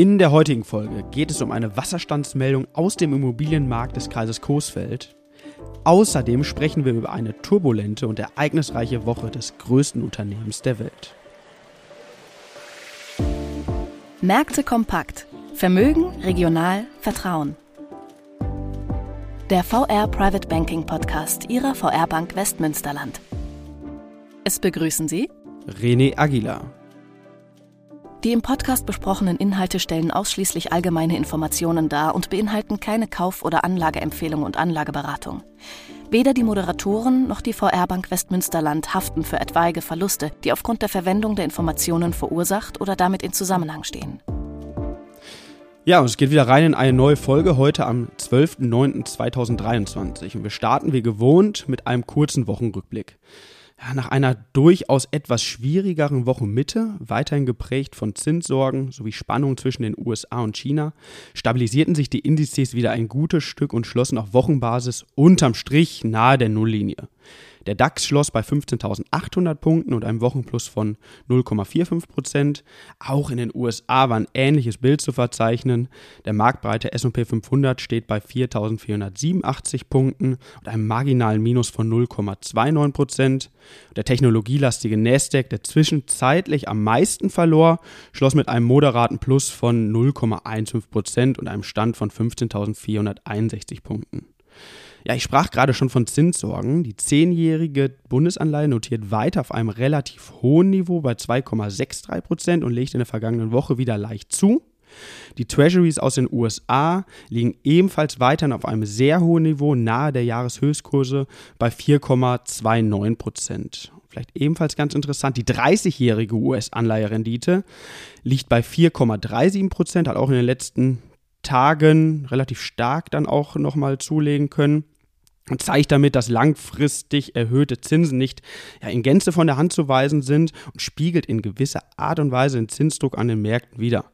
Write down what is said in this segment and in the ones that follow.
In der heutigen Folge geht es um eine Wasserstandsmeldung aus dem Immobilienmarkt des Kreises Coesfeld. Außerdem sprechen wir über eine turbulente und ereignisreiche Woche des größten Unternehmens der Welt. Märkte kompakt. Vermögen, regional, Vertrauen. Der VR Private Banking Podcast Ihrer VR Bank Westmünsterland. Es begrüßen Sie René Aguilar. Die im Podcast besprochenen Inhalte stellen ausschließlich allgemeine Informationen dar und beinhalten keine Kauf- oder Anlageempfehlung und Anlageberatung. Weder die Moderatoren noch die VR Bank Westmünsterland haften für etwaige Verluste, die aufgrund der Verwendung der Informationen verursacht oder damit in Zusammenhang stehen. Ja, und es geht wieder rein in eine neue Folge heute am 12.09.2023. Und wir starten wie gewohnt mit einem kurzen Wochenrückblick ja, nach einer durchaus etwas schwierigeren Wochenmitte, weiterhin geprägt von Zinssorgen sowie Spannungen zwischen den USA und China, stabilisierten sich die Indizes wieder ein gutes Stück und schlossen auf Wochenbasis unterm Strich nahe der Nulllinie. Der DAX schloss bei 15.800 Punkten und einem Wochenplus von 0,45 Prozent. Auch in den USA war ein ähnliches Bild zu verzeichnen. Der marktbreite S&P 500 steht bei 4.487 Punkten und einem marginalen Minus von 0,29 Prozent. Der technologielastige Nasdaq, der zwischenzeitlich am meisten verlor, schloss mit einem moderaten Plus von 0,15 Prozent und einem Stand von 15.461 Punkten. Ja, ich sprach gerade schon von Zinssorgen. Die zehnjährige Bundesanleihe notiert weiter auf einem relativ hohen Niveau bei 2,63 Prozent und legt in der vergangenen Woche wieder leicht zu. Die Treasuries aus den USA liegen ebenfalls weiterhin auf einem sehr hohen Niveau, nahe der Jahreshöchstkurse bei 4,29 Prozent. Vielleicht ebenfalls ganz interessant, die 30-jährige US-Anleiherendite liegt bei 4,37 Prozent, hat auch in den letzten Tagen relativ stark dann auch nochmal zulegen können und zeigt damit, dass langfristig erhöhte Zinsen nicht ja, in Gänze von der Hand zu weisen sind und spiegelt in gewisser Art und Weise den Zinsdruck an den Märkten wider.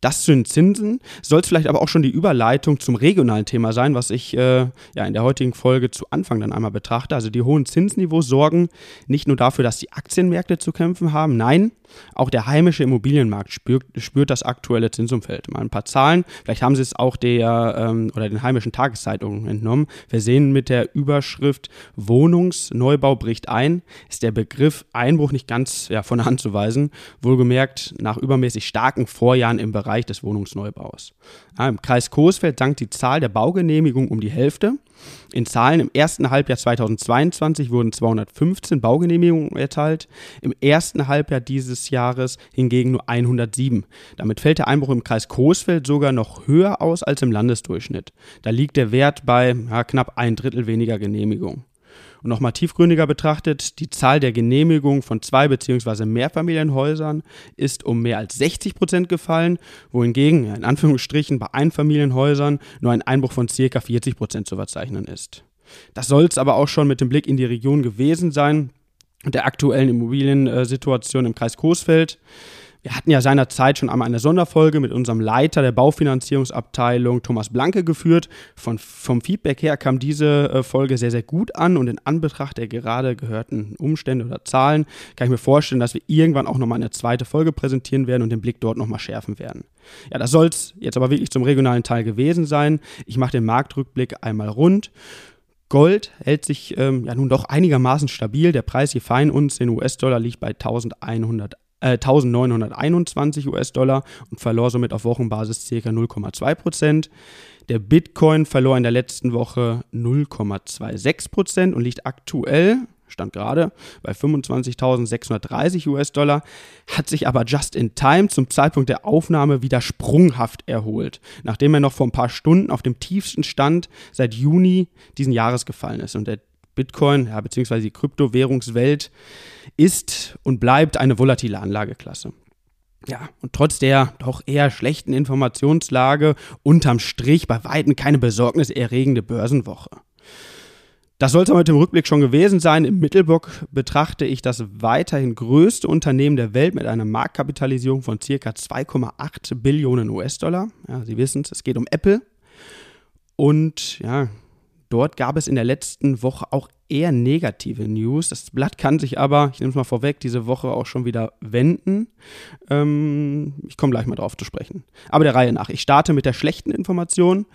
Das zu den Zinsen soll es vielleicht aber auch schon die Überleitung zum regionalen Thema sein, was ich äh, ja in der heutigen Folge zu Anfang dann einmal betrachte. Also die hohen Zinsniveaus sorgen nicht nur dafür, dass die Aktienmärkte zu kämpfen haben, nein, auch der heimische Immobilienmarkt spürt, spürt das aktuelle Zinsumfeld. Mal ein paar Zahlen, vielleicht haben Sie es auch der ähm, oder den heimischen Tageszeitungen entnommen. Wir sehen mit der Überschrift Wohnungsneubau bricht ein, ist der Begriff Einbruch nicht ganz ja, von der Hand zu weisen. Wohlgemerkt nach übermäßig starken Vorjahren im Bereich des Wohnungsneubaus. Ja, Im Kreis Coesfeld sank die Zahl der Baugenehmigungen um die Hälfte. In Zahlen im ersten Halbjahr 2022 wurden 215 Baugenehmigungen erteilt, im ersten Halbjahr dieses Jahres hingegen nur 107. Damit fällt der Einbruch im Kreis Coesfeld sogar noch höher aus als im Landesdurchschnitt. Da liegt der Wert bei ja, knapp ein Drittel weniger Genehmigungen. Und nochmal tiefgründiger betrachtet, die Zahl der Genehmigungen von Zwei- bzw. Mehrfamilienhäusern ist um mehr als 60 Prozent gefallen, wohingegen in Anführungsstrichen bei Einfamilienhäusern nur ein Einbruch von ca. 40 Prozent zu verzeichnen ist. Das soll es aber auch schon mit dem Blick in die Region gewesen sein der aktuellen Immobiliensituation im Kreis Coesfeld. Wir hatten ja seinerzeit schon einmal eine Sonderfolge mit unserem Leiter der Baufinanzierungsabteilung Thomas Blanke geführt. Von, vom Feedback her kam diese äh, Folge sehr, sehr gut an und in Anbetracht der gerade gehörten Umstände oder Zahlen kann ich mir vorstellen, dass wir irgendwann auch nochmal eine zweite Folge präsentieren werden und den Blick dort nochmal schärfen werden. Ja, das soll es jetzt aber wirklich zum regionalen Teil gewesen sein. Ich mache den Marktrückblick einmal rund. Gold hält sich ähm, ja nun doch einigermaßen stabil. Der Preis je fein uns in US-Dollar liegt bei 1100 1921 US-Dollar und verlor somit auf Wochenbasis ca. 0,2 Prozent. Der Bitcoin verlor in der letzten Woche 0,26 Prozent und liegt aktuell, stand gerade, bei 25.630 US-Dollar, hat sich aber just in time zum Zeitpunkt der Aufnahme wieder sprunghaft erholt, nachdem er noch vor ein paar Stunden auf dem tiefsten Stand seit Juni diesen Jahres gefallen ist. Und der Bitcoin, ja, beziehungsweise die Kryptowährungswelt, ist und bleibt eine volatile Anlageklasse. Ja, und trotz der doch eher schlechten Informationslage unterm Strich bei Weitem keine besorgniserregende Börsenwoche. Das sollte heute im Rückblick schon gewesen sein. Im Mittelblock betrachte ich das weiterhin größte Unternehmen der Welt mit einer Marktkapitalisierung von ca. 2,8 Billionen US-Dollar. Ja, Sie wissen es, es geht um Apple. Und ja, dort gab es in der letzten Woche auch eher negative News. Das Blatt kann sich aber, ich nehme es mal vorweg, diese Woche auch schon wieder wenden. Ähm, ich komme gleich mal drauf zu sprechen. Aber der Reihe nach. Ich starte mit der schlechten Information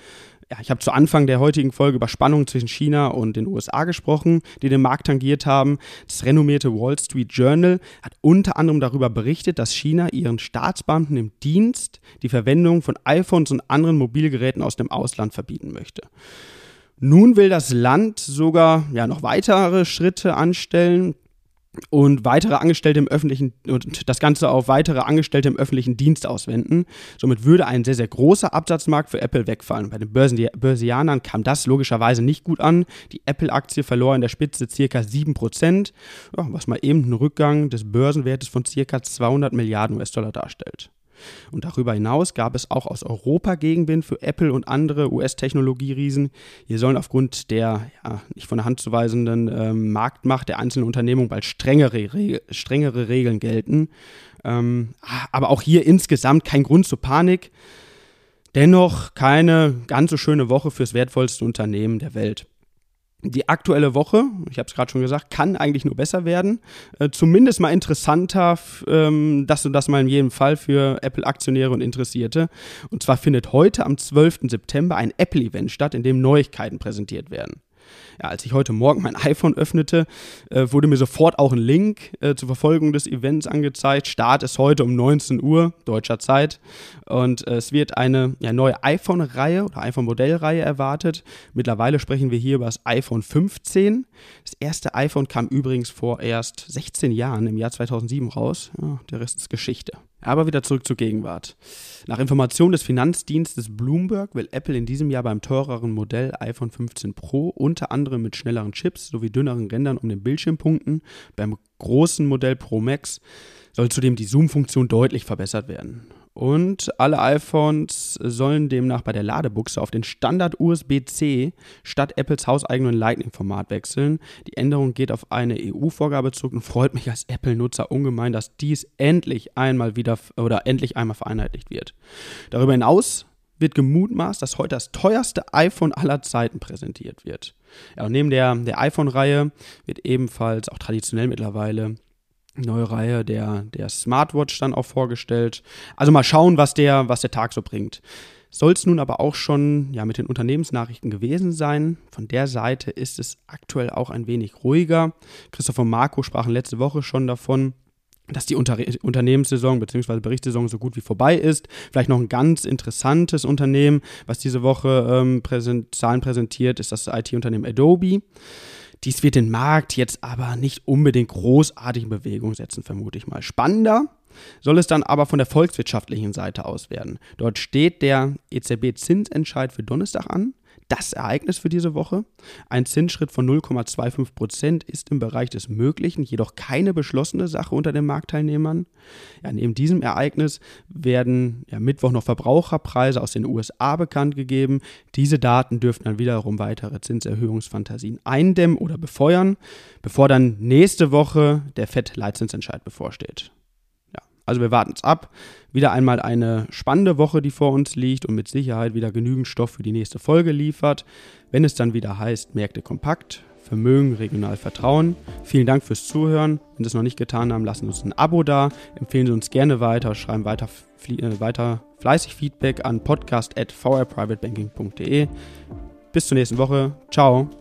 ja, ich habe zu Anfang der heutigen Folge über Spannungen zwischen China und den USA gesprochen, die den Markt tangiert haben. Das renommierte Wall Street Journal hat unter anderem darüber berichtet, dass China ihren Staatsbeamten im Dienst die Verwendung von iPhones und anderen Mobilgeräten aus dem Ausland verbieten möchte. Nun will das Land sogar ja, noch weitere Schritte anstellen und weitere Angestellte im öffentlichen und das Ganze auf weitere Angestellte im öffentlichen Dienst auswenden. Somit würde ein sehr, sehr großer Absatzmarkt für Apple wegfallen. Bei den Börsen Börsianern kam das logischerweise nicht gut an. Die Apple-Aktie verlor in der Spitze ca. 7%, was mal eben einen Rückgang des Börsenwertes von ca. 200 Milliarden US-Dollar darstellt. Und darüber hinaus gab es auch aus Europa Gegenwind für Apple und andere US-Technologieriesen. Hier sollen aufgrund der ja, nicht von der Hand zu weisenden ähm, Marktmacht der einzelnen Unternehmungen bald strengere, Re strengere Regeln gelten. Ähm, aber auch hier insgesamt kein Grund zur Panik. Dennoch keine ganz so schöne Woche fürs wertvollste Unternehmen der Welt. Die aktuelle Woche, ich habe es gerade schon gesagt, kann eigentlich nur besser werden. Äh, zumindest mal interessanter, ähm, das und das mal in jedem Fall für Apple-Aktionäre und Interessierte. Und zwar findet heute am 12. September ein Apple-Event statt, in dem Neuigkeiten präsentiert werden. Ja, als ich heute Morgen mein iPhone öffnete, äh, wurde mir sofort auch ein Link äh, zur Verfolgung des Events angezeigt. Start ist heute um 19 Uhr deutscher Zeit und äh, es wird eine ja, neue iPhone-Reihe oder iPhone-Modellreihe erwartet. Mittlerweile sprechen wir hier über das iPhone 15. Das erste iPhone kam übrigens vor erst 16 Jahren, im Jahr 2007 raus. Ja, der Rest ist Geschichte. Aber wieder zurück zur Gegenwart. Nach Informationen des Finanzdienstes Bloomberg will Apple in diesem Jahr beim teureren Modell iPhone 15 Pro unter anderem mit schnelleren Chips sowie dünneren Rändern um den Bildschirm punkten. Beim großen Modell Pro Max soll zudem die Zoom-Funktion deutlich verbessert werden. Und alle iPhones sollen demnach bei der Ladebuchse auf den Standard USB-C statt Apples hauseigenen Lightning-Format wechseln. Die Änderung geht auf eine EU-Vorgabe zurück und freut mich als Apple-Nutzer ungemein, dass dies endlich einmal wieder oder endlich einmal vereinheitlicht wird. Darüber hinaus wird gemutmaßt, dass heute das teuerste iPhone aller Zeiten präsentiert wird. Ja, und neben der, der iPhone-Reihe wird ebenfalls auch traditionell mittlerweile neue Reihe der, der Smartwatch dann auch vorgestellt. Also mal schauen, was der, was der Tag so bringt. Soll es nun aber auch schon ja, mit den Unternehmensnachrichten gewesen sein. Von der Seite ist es aktuell auch ein wenig ruhiger. Christopher und Marco sprachen letzte Woche schon davon, dass die Unter Unternehmenssaison bzw. Berichtssaison so gut wie vorbei ist. Vielleicht noch ein ganz interessantes Unternehmen, was diese Woche ähm, präsent Zahlen präsentiert, ist das IT-Unternehmen Adobe. Dies wird den Markt jetzt aber nicht unbedingt großartig in Bewegung setzen, vermute ich mal. Spannender soll es dann aber von der volkswirtschaftlichen Seite aus werden. Dort steht der EZB-Zinsentscheid für Donnerstag an das Ereignis für diese Woche. Ein Zinsschritt von 0,25 Prozent ist im Bereich des Möglichen, jedoch keine beschlossene Sache unter den Marktteilnehmern. Ja, neben diesem Ereignis werden ja, Mittwoch noch Verbraucherpreise aus den USA bekannt gegeben. Diese Daten dürften dann wiederum weitere Zinserhöhungsfantasien eindämmen oder befeuern, bevor dann nächste Woche der FED-Leitzinsentscheid bevorsteht. Also wir warten es ab. Wieder einmal eine spannende Woche, die vor uns liegt und mit Sicherheit wieder genügend Stoff für die nächste Folge liefert. Wenn es dann wieder heißt, Märkte kompakt, Vermögen, regional Vertrauen. Vielen Dank fürs Zuhören. Wenn Sie es noch nicht getan haben, lassen Sie uns ein Abo da, empfehlen Sie uns gerne weiter, schreiben weiter, äh, weiter fleißig Feedback an podcast.vrprivatebanking.de. Bis zur nächsten Woche. Ciao.